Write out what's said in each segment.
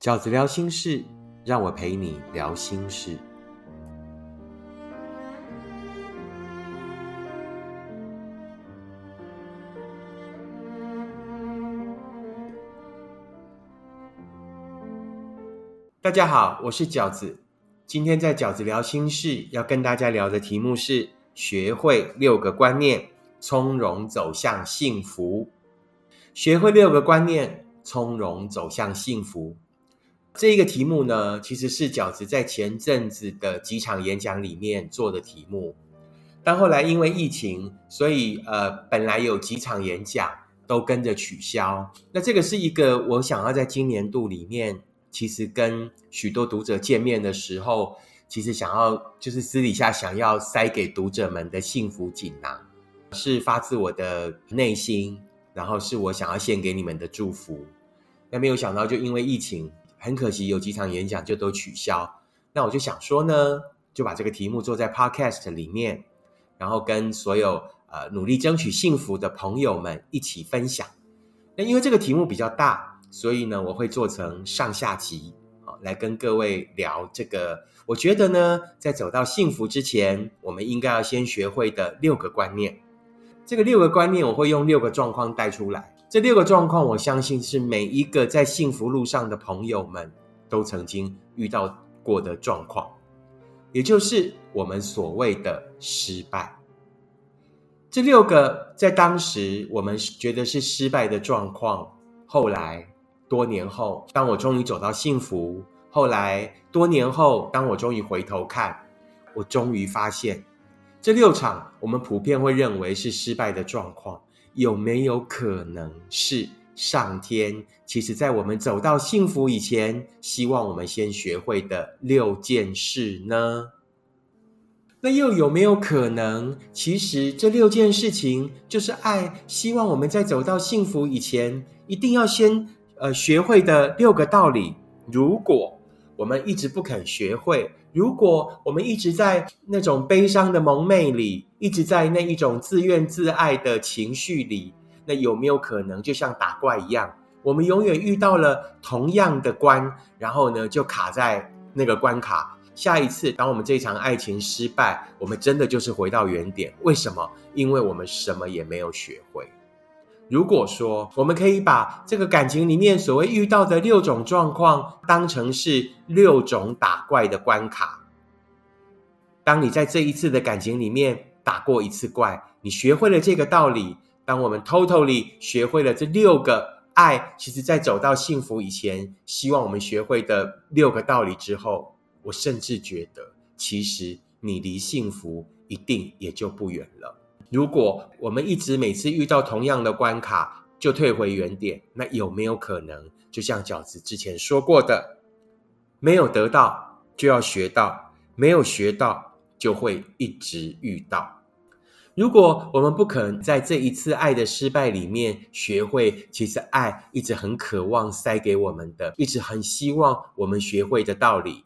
饺子聊心事，让我陪你聊心事。大家好，我是饺子。今天在饺子聊心事，要跟大家聊的题目是：学会六个观念，从容走向幸福。学会六个观念，从容走向幸福。这一个题目呢，其实是饺子在前阵子的几场演讲里面做的题目。但后来因为疫情，所以呃，本来有几场演讲都跟着取消。那这个是一个我想要在今年度里面。其实跟许多读者见面的时候，其实想要就是私底下想要塞给读者们的幸福锦囊，是发自我的内心，然后是我想要献给你们的祝福。那没有想到，就因为疫情，很可惜有几场演讲就都取消。那我就想说呢，就把这个题目做在 Podcast 里面，然后跟所有呃努力争取幸福的朋友们一起分享。那因为这个题目比较大。所以呢，我会做成上下集，啊来跟各位聊这个。我觉得呢，在走到幸福之前，我们应该要先学会的六个观念。这个六个观念，我会用六个状况带出来。这六个状况，我相信是每一个在幸福路上的朋友们都曾经遇到过的状况，也就是我们所谓的失败。这六个在当时我们觉得是失败的状况，后来。多年后，当我终于走到幸福，后来多年后，当我终于回头看，我终于发现，这六场我们普遍会认为是失败的状况，有没有可能是上天其实在我们走到幸福以前，希望我们先学会的六件事呢？那又有没有可能，其实这六件事情就是爱，希望我们在走到幸福以前，一定要先。呃，学会的六个道理，如果我们一直不肯学会，如果我们一直在那种悲伤的蒙昧里，一直在那一种自怨自艾的情绪里，那有没有可能就像打怪一样，我们永远遇到了同样的关，然后呢就卡在那个关卡。下一次，当我们这场爱情失败，我们真的就是回到原点。为什么？因为我们什么也没有学会。如果说我们可以把这个感情里面所谓遇到的六种状况当成是六种打怪的关卡，当你在这一次的感情里面打过一次怪，你学会了这个道理。当我们 totally 学会了这六个爱，其实在走到幸福以前，希望我们学会的六个道理之后，我甚至觉得，其实你离幸福一定也就不远了。如果我们一直每次遇到同样的关卡就退回原点，那有没有可能就像饺子之前说过的，没有得到就要学到，没有学到就会一直遇到？如果我们不肯在这一次爱的失败里面学会，其实爱一直很渴望塞给我们的，一直很希望我们学会的道理，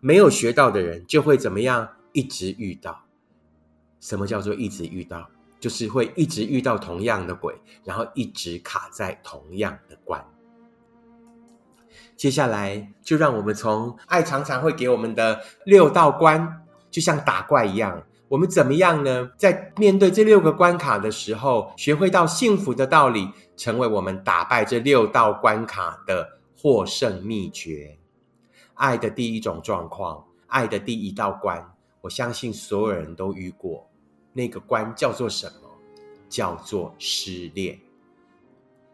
没有学到的人就会怎么样？一直遇到。什么叫做一直遇到？就是会一直遇到同样的鬼，然后一直卡在同样的关。接下来就让我们从爱常常会给我们的六道关，就像打怪一样，我们怎么样呢？在面对这六个关卡的时候，学会到幸福的道理，成为我们打败这六道关卡的获胜秘诀。爱的第一种状况，爱的第一道关。我相信所有人都遇过，那个关叫做什么？叫做失恋。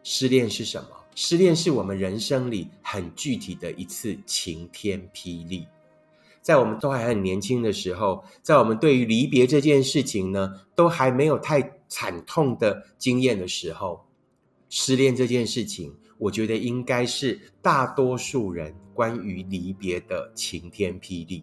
失恋是什么？失恋是我们人生里很具体的一次晴天霹雳。在我们都还很年轻的时候，在我们对于离别这件事情呢，都还没有太惨痛的经验的时候，失恋这件事情，我觉得应该是大多数人关于离别的晴天霹雳。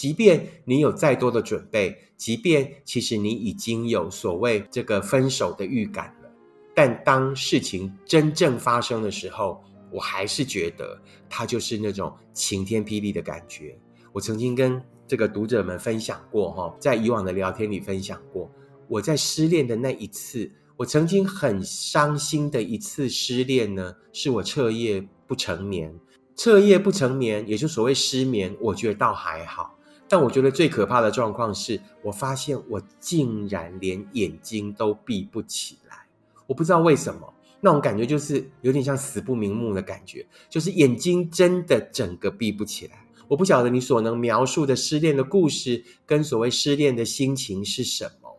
即便你有再多的准备，即便其实你已经有所谓这个分手的预感了，但当事情真正发生的时候，我还是觉得它就是那种晴天霹雳的感觉。我曾经跟这个读者们分享过，哈，在以往的聊天里分享过，我在失恋的那一次，我曾经很伤心的一次失恋呢，是我彻夜不成眠。彻夜不成眠，也就所谓失眠，我觉得倒还好。但我觉得最可怕的状况是，我发现我竟然连眼睛都闭不起来。我不知道为什么，那种感觉就是有点像死不瞑目的感觉，就是眼睛真的整个闭不起来。我不晓得你所能描述的失恋的故事跟所谓失恋的心情是什么，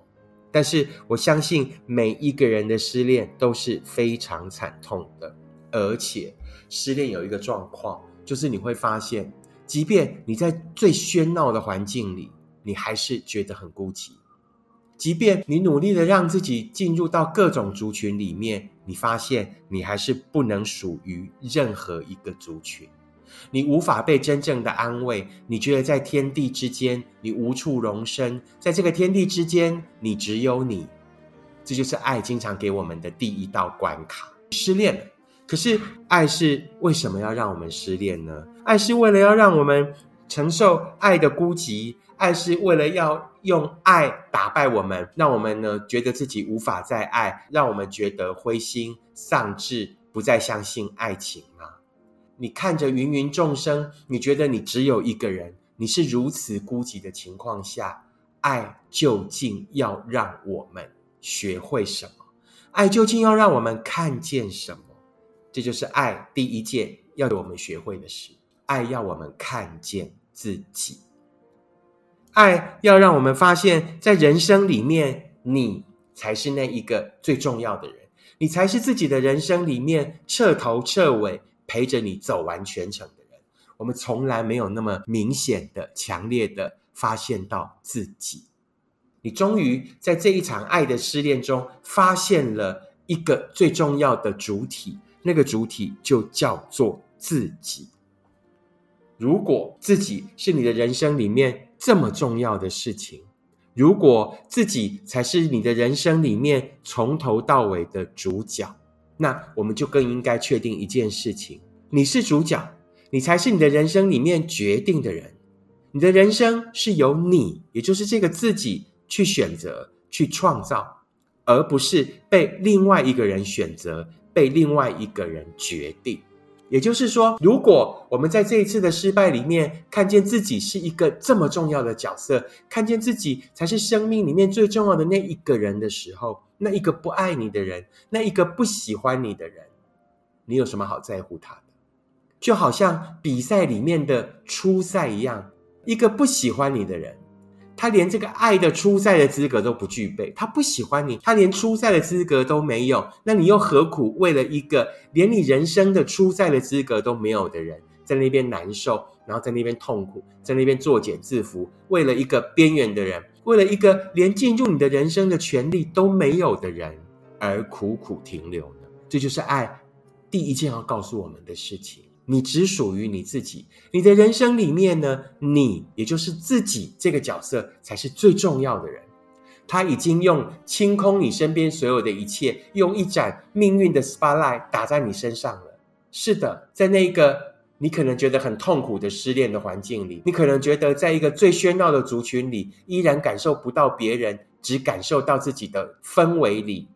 但是我相信每一个人的失恋都是非常惨痛的，而且失恋有一个状况，就是你会发现。即便你在最喧闹的环境里，你还是觉得很孤寂；即便你努力的让自己进入到各种族群里面，你发现你还是不能属于任何一个族群，你无法被真正的安慰。你觉得在天地之间，你无处容身，在这个天地之间，你只有你。这就是爱经常给我们的第一道关卡：失恋了。可是，爱是为什么要让我们失恋呢？爱是为了要让我们承受爱的孤寂，爱是为了要用爱打败我们，让我们呢觉得自己无法再爱，让我们觉得灰心丧志，不再相信爱情吗？你看着芸芸众生，你觉得你只有一个人，你是如此孤寂的情况下，爱究竟要让我们学会什么？爱究竟要让我们看见什么？这就是爱第一件要我们学会的事。爱要我们看见自己，爱要让我们发现，在人生里面，你才是那一个最重要的人，你才是自己的人生里面彻头彻尾陪着你走完全程的人。我们从来没有那么明显的、强烈的发现到自己。你终于在这一场爱的失恋中，发现了一个最重要的主体。那个主体就叫做自己。如果自己是你的人生里面这么重要的事情，如果自己才是你的人生里面从头到尾的主角，那我们就更应该确定一件事情：你是主角，你才是你的人生里面决定的人。你的人生是由你，也就是这个自己去选择、去创造，而不是被另外一个人选择。被另外一个人决定，也就是说，如果我们在这一次的失败里面看见自己是一个这么重要的角色，看见自己才是生命里面最重要的那一个人的时候，那一个不爱你的人，那一个不喜欢你的人，你有什么好在乎他的？就好像比赛里面的初赛一样，一个不喜欢你的人。他连这个爱的出赛的资格都不具备，他不喜欢你，他连出赛的资格都没有，那你又何苦为了一个连你人生的出赛的资格都没有的人，在那边难受，然后在那边痛苦，在那边作茧自缚，为了一个边缘的人，为了一个连进入你的人生的权利都没有的人而苦苦停留呢？这就是爱第一件要告诉我们的事情。你只属于你自己，你的人生里面呢，你也就是自己这个角色才是最重要的人。他已经用清空你身边所有的一切，用一盏命运的 spotlight 打在你身上了。是的，在那个你可能觉得很痛苦的失恋的环境里，你可能觉得在一个最喧闹的族群里，依然感受不到别人，只感受到自己的氛围里。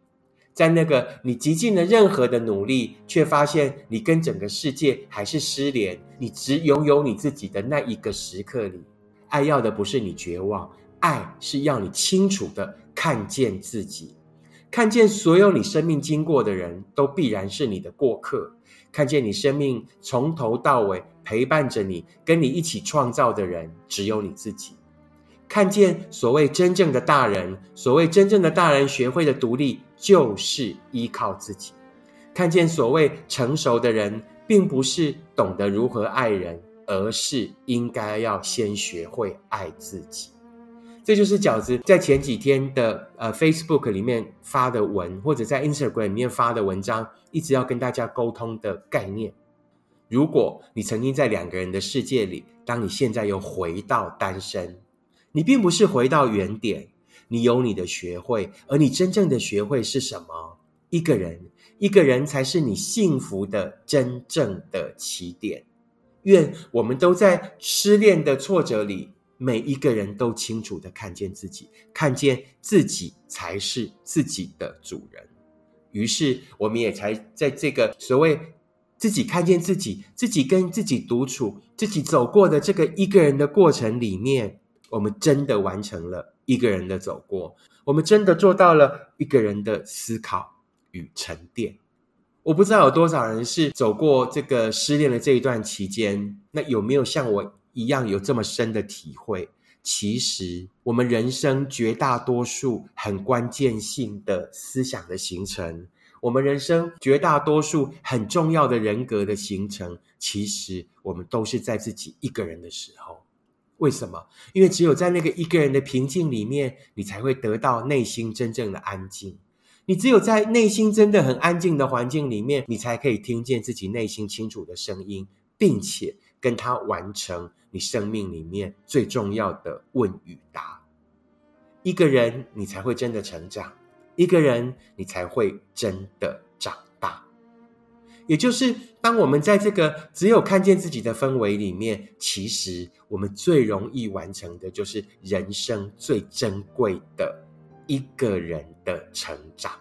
在那个你极尽了任何的努力，却发现你跟整个世界还是失联，你只拥有你自己的那一个时刻里，爱要的不是你绝望，爱是要你清楚的看见自己，看见所有你生命经过的人都必然是你的过客，看见你生命从头到尾陪伴着你，跟你一起创造的人只有你自己。看见所谓真正的大人，所谓真正的大人学会的独立，就是依靠自己；看见所谓成熟的人，并不是懂得如何爱人，而是应该要先学会爱自己。这就是饺子在前几天的呃 Facebook 里面发的文，或者在 Instagram 里面发的文章，一直要跟大家沟通的概念。如果你曾经在两个人的世界里，当你现在又回到单身。你并不是回到原点，你有你的学会，而你真正的学会是什么？一个人，一个人才是你幸福的真正的起点。愿我们都在失恋的挫折里，每一个人都清楚的看见自己，看见自己才是自己的主人。于是，我们也才在这个所谓。自己看见自己，自己跟自己独处，自己走过的这个一个人的过程里面，我们真的完成了一个人的走过，我们真的做到了一个人的思考与沉淀。我不知道有多少人是走过这个失恋的这一段期间，那有没有像我一样有这么深的体会？其实，我们人生绝大多数很关键性的思想的形成，我们人生绝大多数很重要的人格的形成，其实我们都是在自己一个人的时候。为什么？因为只有在那个一个人的平静里面，你才会得到内心真正的安静。你只有在内心真的很安静的环境里面，你才可以听见自己内心清楚的声音，并且跟他完成你生命里面最重要的问与答。一个人，你才会真的成长；一个人，你才会真的。也就是，当我们在这个只有看见自己的氛围里面，其实我们最容易完成的就是人生最珍贵的。一个人的成长，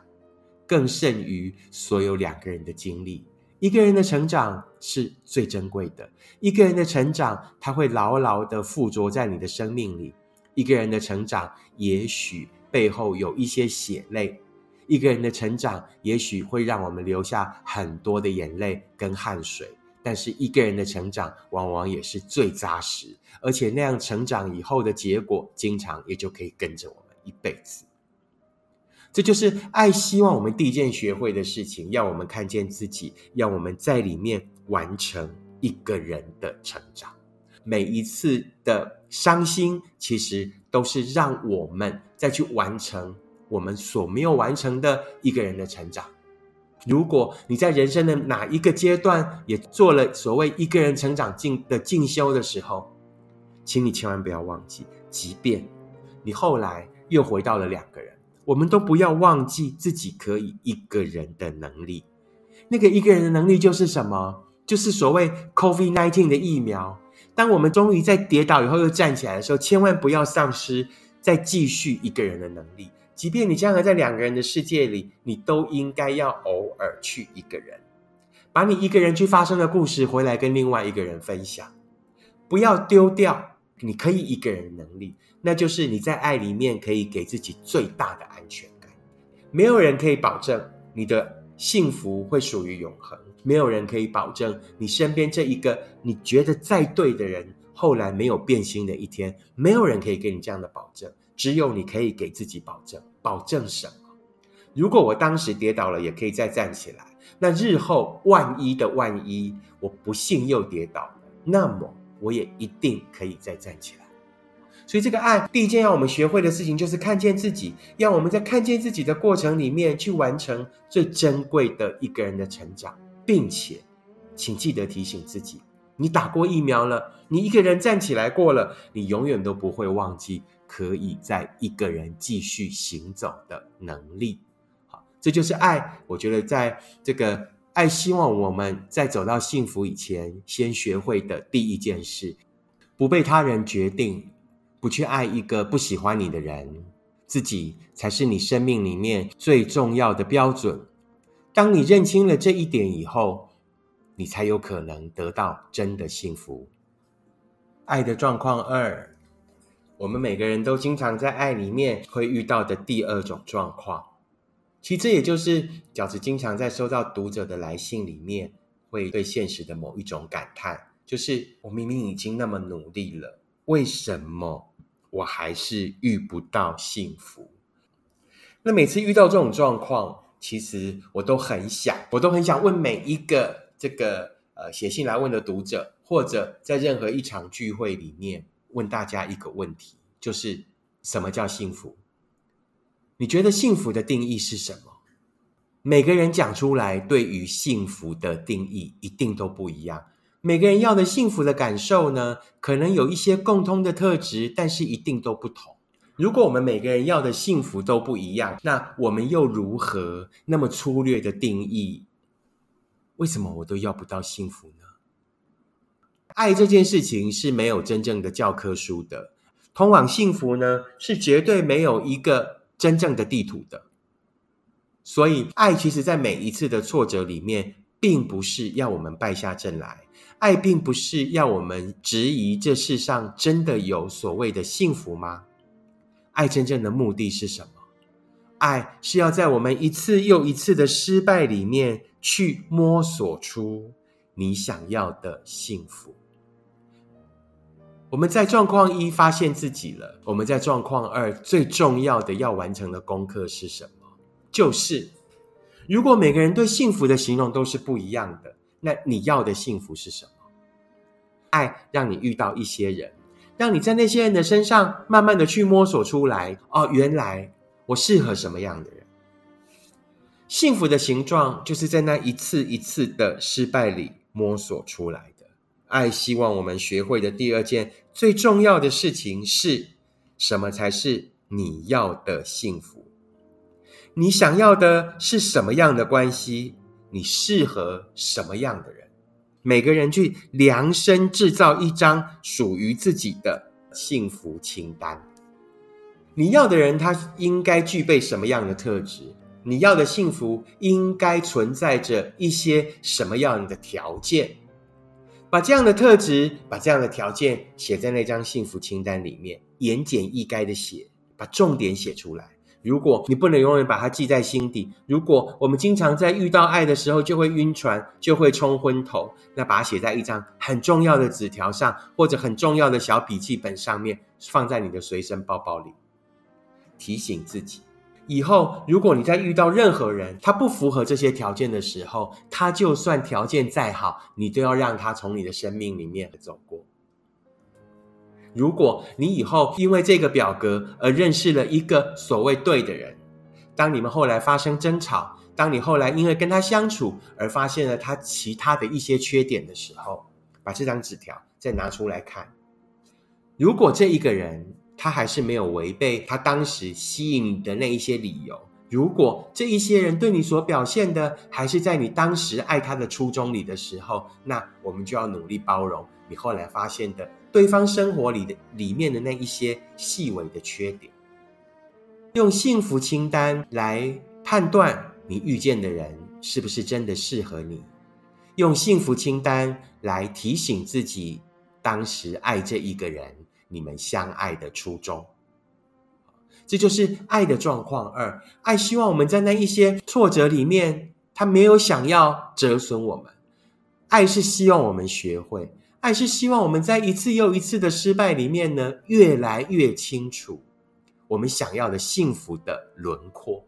更胜于所有两个人的经历。一个人的成长是最珍贵的。一个人的成长，他会牢牢的附着在你的生命里。一个人的成长，也许背后有一些血泪。一个人的成长，也许会让我们留下很多的眼泪跟汗水。但是，一个人的成长，往往也是最扎实，而且那样成长以后的结果，经常也就可以跟着我们一辈子。这就是爱，希望我们第一件学会的事情，要我们看见自己，要我们在里面完成一个人的成长。每一次的伤心，其实都是让我们再去完成我们所没有完成的一个人的成长。如果你在人生的哪一个阶段也做了所谓一个人成长进的进修的时候，请你千万不要忘记，即便你后来又回到了两个人。我们都不要忘记自己可以一个人的能力。那个一个人的能力就是什么？就是所谓 COVID nineteen 的疫苗。当我们终于在跌倒以后又站起来的时候，千万不要丧失再继续一个人的能力。即便你将来在两个人的世界里，你都应该要偶尔去一个人，把你一个人去发生的故事回来跟另外一个人分享。不要丢掉你可以一个人的能力。那就是你在爱里面可以给自己最大的安全感。没有人可以保证你的幸福会属于永恒，没有人可以保证你身边这一个你觉得再对的人后来没有变心的一天。没有人可以给你这样的保证，只有你可以给自己保证。保证什么？如果我当时跌倒了，也可以再站起来。那日后万一的万一，我不幸又跌倒，那么我也一定可以再站起来。所以，这个爱第一件要我们学会的事情，就是看见自己。要我们在看见自己的过程里面，去完成最珍贵的一个人的成长，并且，请记得提醒自己：你打过疫苗了，你一个人站起来过了，你永远都不会忘记可以在一个人继续行走的能力。好，这就是爱。我觉得，在这个爱，希望我们在走到幸福以前，先学会的第一件事，不被他人决定。不去爱一个不喜欢你的人，自己才是你生命里面最重要的标准。当你认清了这一点以后，你才有可能得到真的幸福。爱的状况二，我们每个人都经常在爱里面会遇到的第二种状况，其实也就是饺子经常在收到读者的来信里面，会对现实的某一种感叹，就是我明明已经那么努力了，为什么？我还是遇不到幸福。那每次遇到这种状况，其实我都很想，我都很想问每一个这个呃写信来问的读者，或者在任何一场聚会里面问大家一个问题，就是什么叫幸福？你觉得幸福的定义是什么？每个人讲出来，对于幸福的定义一定都不一样。每个人要的幸福的感受呢，可能有一些共通的特质，但是一定都不同。如果我们每个人要的幸福都不一样，那我们又如何那么粗略的定义？为什么我都要不到幸福呢？爱这件事情是没有真正的教科书的，通往幸福呢是绝对没有一个真正的地图的。所以，爱其实在每一次的挫折里面。并不是要我们败下阵来，爱并不是要我们质疑这世上真的有所谓的幸福吗？爱真正的目的是什么？爱是要在我们一次又一次的失败里面去摸索出你想要的幸福。我们在状况一发现自己了，我们在状况二最重要的要完成的功课是什么？就是，如果每个人对幸福的形容都是不一样的，那你要的幸福是什么？爱让你遇到一些人，让你在那些人的身上慢慢的去摸索出来。哦，原来。我适合什么样的？幸福的形状就是在那一次一次的失败里摸索出来的。爱希望我们学会的第二件最重要的事情是什么？才是你要的幸福？你想要的是什么样的关系？你适合什么样的人？每个人去量身制造一张属于自己的幸福清单。你要的人，他应该具备什么样的特质？你要的幸福应该存在着一些什么样的条件？把这样的特质、把这样的条件写在那张幸福清单里面，言简意赅的写，把重点写出来。如果你不能永远把它记在心底，如果我们经常在遇到爱的时候就会晕船，就会冲昏头，那把它写在一张很重要的纸条上，或者很重要的小笔记本上面，放在你的随身包包里。提醒自己，以后如果你在遇到任何人，他不符合这些条件的时候，他就算条件再好，你都要让他从你的生命里面走过。如果你以后因为这个表格而认识了一个所谓对的人，当你们后来发生争吵，当你后来因为跟他相处而发现了他其他的一些缺点的时候，把这张纸条再拿出来看，如果这一个人。他还是没有违背他当时吸引你的那一些理由。如果这一些人对你所表现的还是在你当时爱他的初衷里的时候，那我们就要努力包容你后来发现的对方生活里的里面的那一些细微的缺点。用幸福清单来判断你遇见的人是不是真的适合你，用幸福清单来提醒自己当时爱这一个人。你们相爱的初衷，这就是爱的状况。二，爱希望我们在那一些挫折里面，他没有想要折损我们。爱是希望我们学会，爱是希望我们在一次又一次的失败里面呢，越来越清楚我们想要的幸福的轮廓。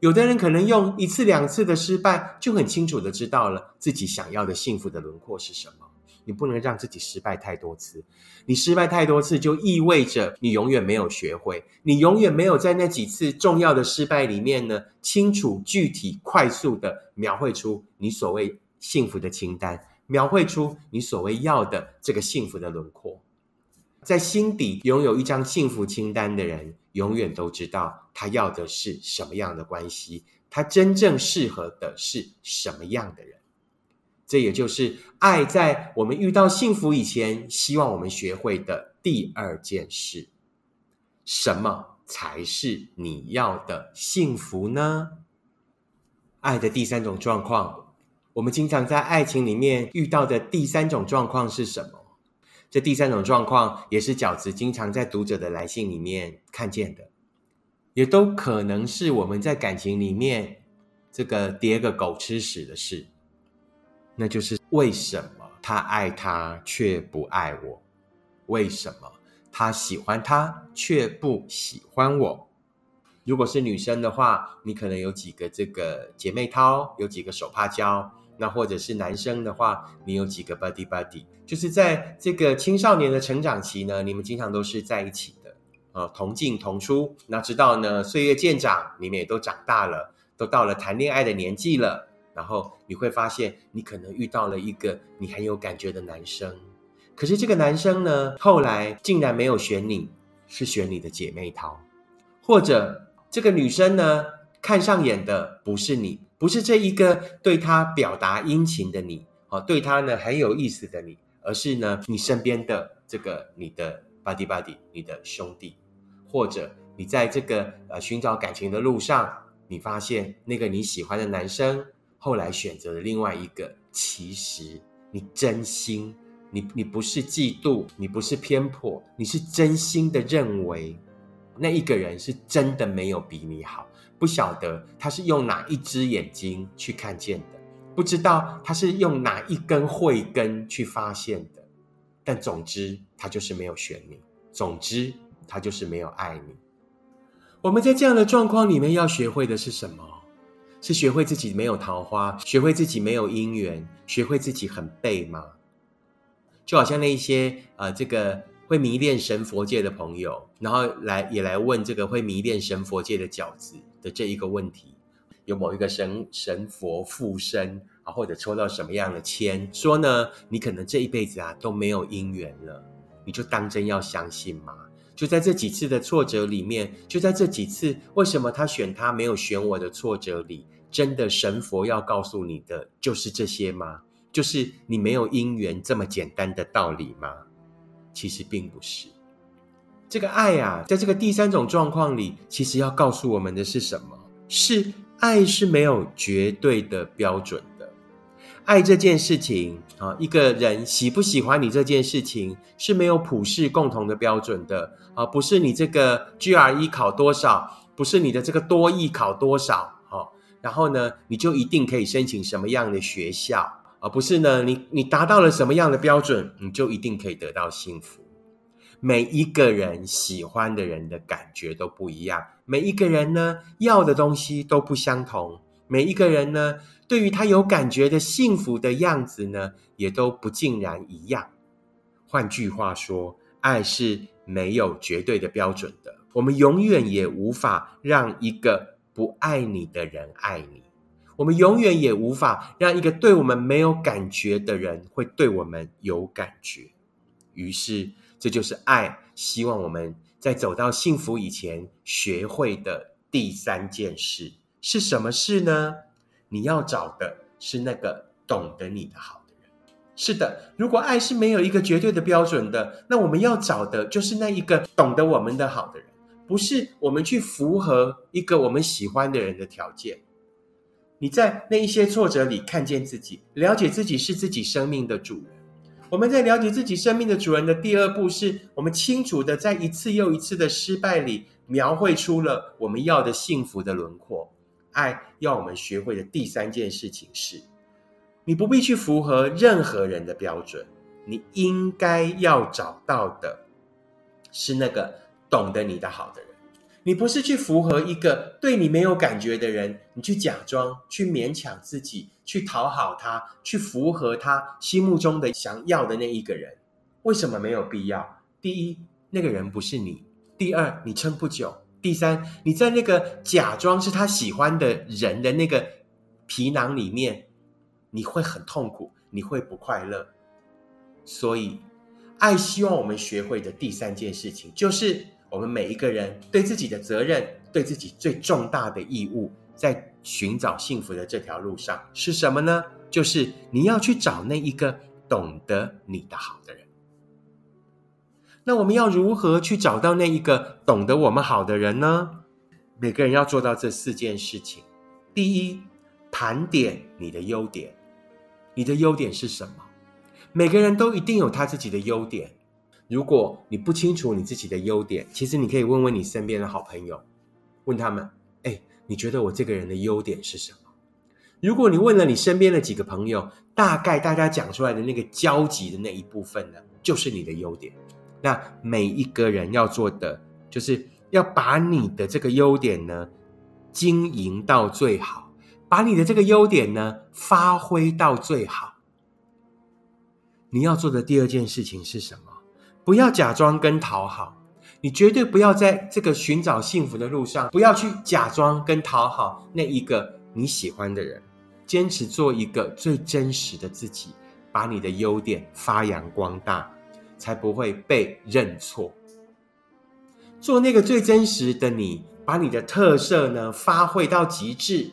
有的人可能用一次两次的失败，就很清楚的知道了自己想要的幸福的轮廓是什么。你不能让自己失败太多次，你失败太多次就意味着你永远没有学会，你永远没有在那几次重要的失败里面呢，清楚、具体、快速的描绘出你所谓幸福的清单，描绘出你所谓要的这个幸福的轮廓。在心底拥有一张幸福清单的人，永远都知道他要的是什么样的关系，他真正适合的是什么样的人。这也就是爱在我们遇到幸福以前，希望我们学会的第二件事。什么才是你要的幸福呢？爱的第三种状况，我们经常在爱情里面遇到的第三种状况是什么？这第三种状况也是饺子经常在读者的来信里面看见的，也都可能是我们在感情里面这个叠个狗吃屎的事。那就是为什么他爱他却不爱我？为什么他喜欢他却不喜欢我？如果是女生的话，你可能有几个这个姐妹淘，有几个手帕交；那或者是男生的话，你有几个 buddy buddy。就是在这个青少年的成长期呢，你们经常都是在一起的，呃，同进同出。那直到呢岁月渐长，你们也都长大了，都到了谈恋爱的年纪了。然后你会发现，你可能遇到了一个你很有感觉的男生，可是这个男生呢，后来竟然没有选你，是选你的姐妹淘，或者这个女生呢，看上眼的不是你，不是这一个对他表达殷勤的你，哦，对他呢很有意思的你，而是呢你身边的这个你的 buddy buddy，你的兄弟，或者你在这个呃寻找感情的路上，你发现那个你喜欢的男生。后来选择了另外一个，其实你真心，你你不是嫉妒，你不是偏颇，你是真心的认为那一个人是真的没有比你好。不晓得他是用哪一只眼睛去看见的，不知道他是用哪一根慧根去发现的，但总之他就是没有选你，总之他就是没有爱你。我们在这样的状况里面要学会的是什么？是学会自己没有桃花，学会自己没有姻缘，学会自己很背吗？就好像那一些呃，这个会迷恋神佛界的朋友，然后来也来问这个会迷恋神佛界的饺子的这一个问题：有某一个神神佛附身啊，或者抽到什么样的签，说呢，你可能这一辈子啊都没有姻缘了，你就当真要相信吗？就在这几次的挫折里面，就在这几次为什么他选他没有选我的挫折里，真的神佛要告诉你的就是这些吗？就是你没有姻缘这么简单的道理吗？其实并不是。这个爱啊，在这个第三种状况里，其实要告诉我们的是什么？是爱是没有绝对的标准。爱这件事情啊，一个人喜不喜欢你这件事情是没有普世共同的标准的啊，不是你这个 GRE 考多少，不是你的这个多艺考多少，好，然后呢，你就一定可以申请什么样的学校，而不是呢，你你达到了什么样的标准，你就一定可以得到幸福。每一个人喜欢的人的感觉都不一样，每一个人呢要的东西都不相同，每一个人呢。对于他有感觉的幸福的样子呢，也都不尽然一样。换句话说，爱是没有绝对的标准的。我们永远也无法让一个不爱你的人爱你，我们永远也无法让一个对我们没有感觉的人会对我们有感觉。于是，这就是爱希望我们在走到幸福以前学会的第三件事是什么事呢？你要找的是那个懂得你的好的人。是的，如果爱是没有一个绝对的标准的，那我们要找的就是那一个懂得我们的好的人，不是我们去符合一个我们喜欢的人的条件。你在那一些挫折里看见自己，了解自己是自己生命的主人。我们在了解自己生命的主人的第二步，是我们清楚的在一次又一次的失败里，描绘出了我们要的幸福的轮廓。爱要我们学会的第三件事情是：你不必去符合任何人的标准，你应该要找到的是那个懂得你的好的人。你不是去符合一个对你没有感觉的人，你去假装、去勉强自己、去讨好他、去符合他心目中的想要的那一个人。为什么没有必要？第一，那个人不是你；第二，你撑不久。第三，你在那个假装是他喜欢的人的那个皮囊里面，你会很痛苦，你会不快乐。所以，爱希望我们学会的第三件事情，就是我们每一个人对自己的责任，对自己最重大的义务，在寻找幸福的这条路上是什么呢？就是你要去找那一个懂得你的好的人。那我们要如何去找到那一个懂得我们好的人呢？每个人要做到这四件事情。第一，盘点你的优点。你的优点是什么？每个人都一定有他自己的优点。如果你不清楚你自己的优点，其实你可以问问你身边的好朋友，问他们：哎，你觉得我这个人的优点是什么？如果你问了你身边的几个朋友，大概大家讲出来的那个交集的那一部分呢，就是你的优点。那每一个人要做的，就是要把你的这个优点呢经营到最好，把你的这个优点呢发挥到最好。你要做的第二件事情是什么？不要假装跟讨好，你绝对不要在这个寻找幸福的路上，不要去假装跟讨好那一个你喜欢的人，坚持做一个最真实的自己，把你的优点发扬光大。才不会被认错。做那个最真实的你，把你的特色呢发挥到极致。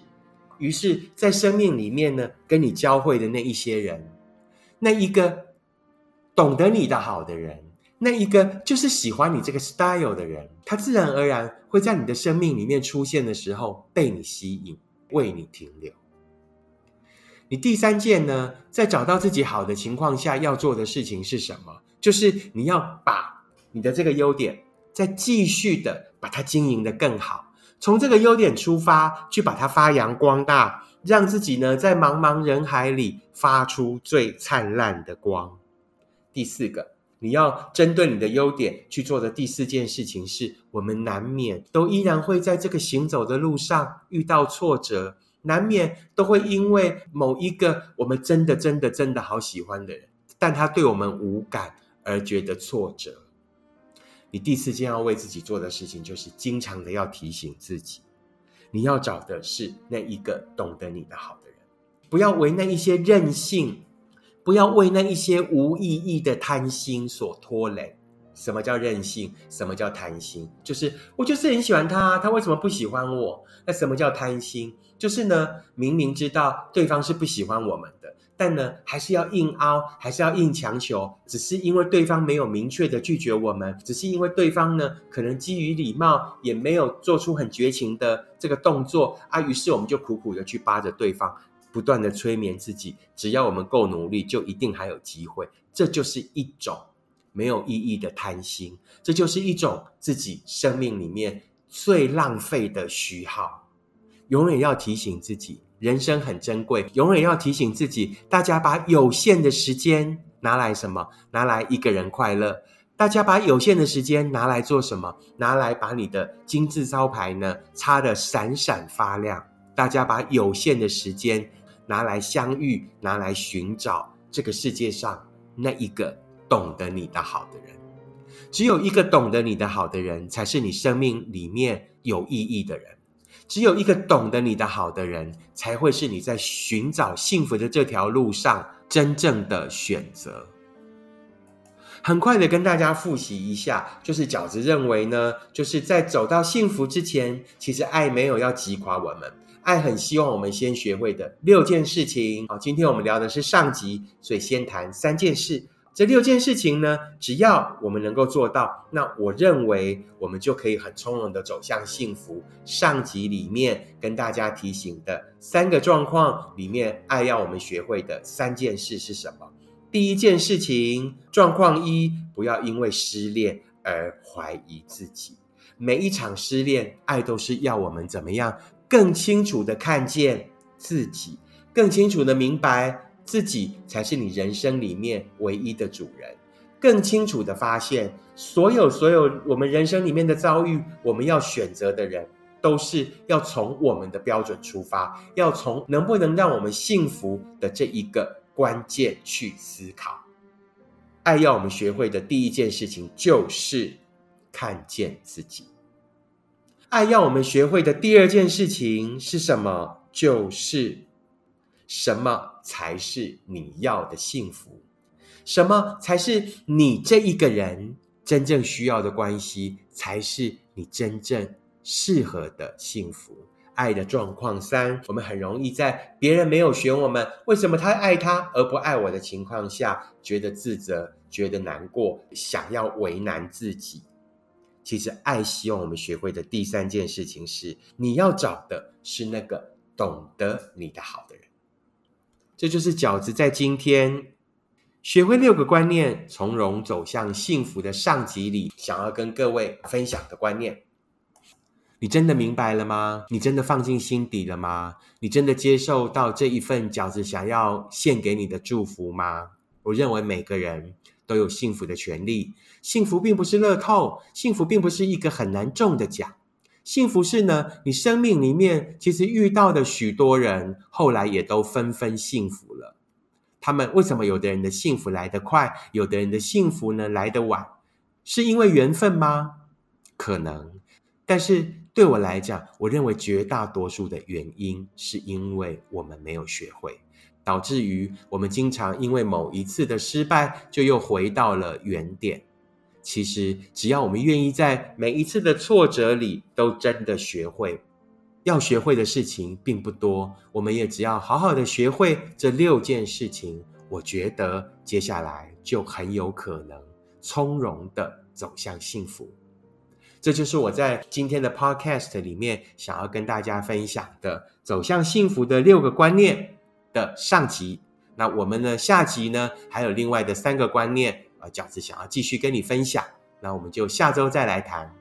于是，在生命里面呢，跟你交汇的那一些人，那一个懂得你的好的人，那一个就是喜欢你这个 style 的人，他自然而然会在你的生命里面出现的时候被你吸引，为你停留。你第三件呢，在找到自己好的情况下要做的事情是什么？就是你要把你的这个优点再继续的把它经营的更好，从这个优点出发去把它发扬光大，让自己呢在茫茫人海里发出最灿烂的光。第四个，你要针对你的优点去做的第四件事情是，我们难免都依然会在这个行走的路上遇到挫折。难免都会因为某一个我们真的、真的、真的好喜欢的人，但他对我们无感而觉得挫折。你第四件要为自己做的事情，就是经常的要提醒自己，你要找的是那一个懂得你的好的人，不要为那一些任性，不要为那一些无意义的贪心所拖累。什么叫任性？什么叫贪心？就是我就是很喜欢他，他为什么不喜欢我？那什么叫贪心？就是呢，明明知道对方是不喜欢我们的，但呢，还是要硬凹，还是要硬强求，只是因为对方没有明确的拒绝我们，只是因为对方呢，可能基于礼貌，也没有做出很绝情的这个动作啊，于是我们就苦苦的去扒着对方，不断的催眠自己，只要我们够努力，就一定还有机会。这就是一种。没有意义的贪心，这就是一种自己生命里面最浪费的虚耗。永远要提醒自己，人生很珍贵。永远要提醒自己，大家把有限的时间拿来什么？拿来一个人快乐。大家把有限的时间拿来做什么？拿来把你的金字招牌呢擦得闪闪发亮。大家把有限的时间拿来相遇，拿来寻找这个世界上那一个。懂得你的好的人，只有一个懂得你的好的人，才是你生命里面有意义的人。只有一个懂得你的好的人，才会是你在寻找幸福的这条路上真正的选择。很快的跟大家复习一下，就是饺子认为呢，就是在走到幸福之前，其实爱没有要击垮我们，爱很希望我们先学会的六件事情。好，今天我们聊的是上集，所以先谈三件事。这六件事情呢，只要我们能够做到，那我认为我们就可以很从容的走向幸福。上集里面跟大家提醒的三个状况里面，爱要我们学会的三件事是什么？第一件事情，状况一，不要因为失恋而怀疑自己。每一场失恋，爱都是要我们怎么样更清楚的看见自己，更清楚的明白。自己才是你人生里面唯一的主人，更清楚的发现，所有所有我们人生里面的遭遇，我们要选择的人，都是要从我们的标准出发，要从能不能让我们幸福的这一个关键去思考。爱要我们学会的第一件事情，就是看见自己。爱要我们学会的第二件事情是什么？就是。什么才是你要的幸福？什么才是你这一个人真正需要的关系？才是你真正适合的幸福？爱的状况三，我们很容易在别人没有选我们，为什么他爱他而不爱我的情况下，觉得自责，觉得难过，想要为难自己。其实，爱希望我们学会的第三件事情是，你要找的是那个懂得你的好的人。这就是饺子在今天学会六个观念，从容走向幸福的上集里，想要跟各位分享的观念。你真的明白了吗？你真的放进心底了吗？你真的接受到这一份饺子想要献给你的祝福吗？我认为每个人都有幸福的权利。幸福并不是乐透，幸福并不是一个很难中的奖。幸福是呢，你生命里面其实遇到的许多人，后来也都纷纷幸福了。他们为什么有的人的幸福来得快，有的人的幸福呢来得晚？是因为缘分吗？可能。但是对我来讲，我认为绝大多数的原因是因为我们没有学会，导致于我们经常因为某一次的失败，就又回到了原点。其实，只要我们愿意在每一次的挫折里都真的学会，要学会的事情并不多。我们也只要好好的学会这六件事情，我觉得接下来就很有可能从容的走向幸福。这就是我在今天的 Podcast 里面想要跟大家分享的走向幸福的六个观念。的上集。那我们呢下集呢还有另外的三个观念，呃，饺子想要继续跟你分享。那我们就下周再来谈。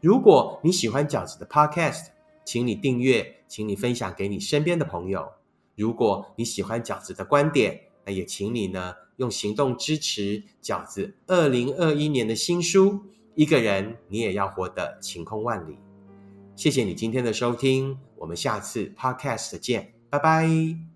如果你喜欢饺子的 Podcast，请你订阅，请你分享给你身边的朋友。如果你喜欢饺子的观点，那也请你呢用行动支持饺子二零二一年的新书。一个人，你也要活得晴空万里。谢谢你今天的收听，我们下次 Podcast 见，拜拜。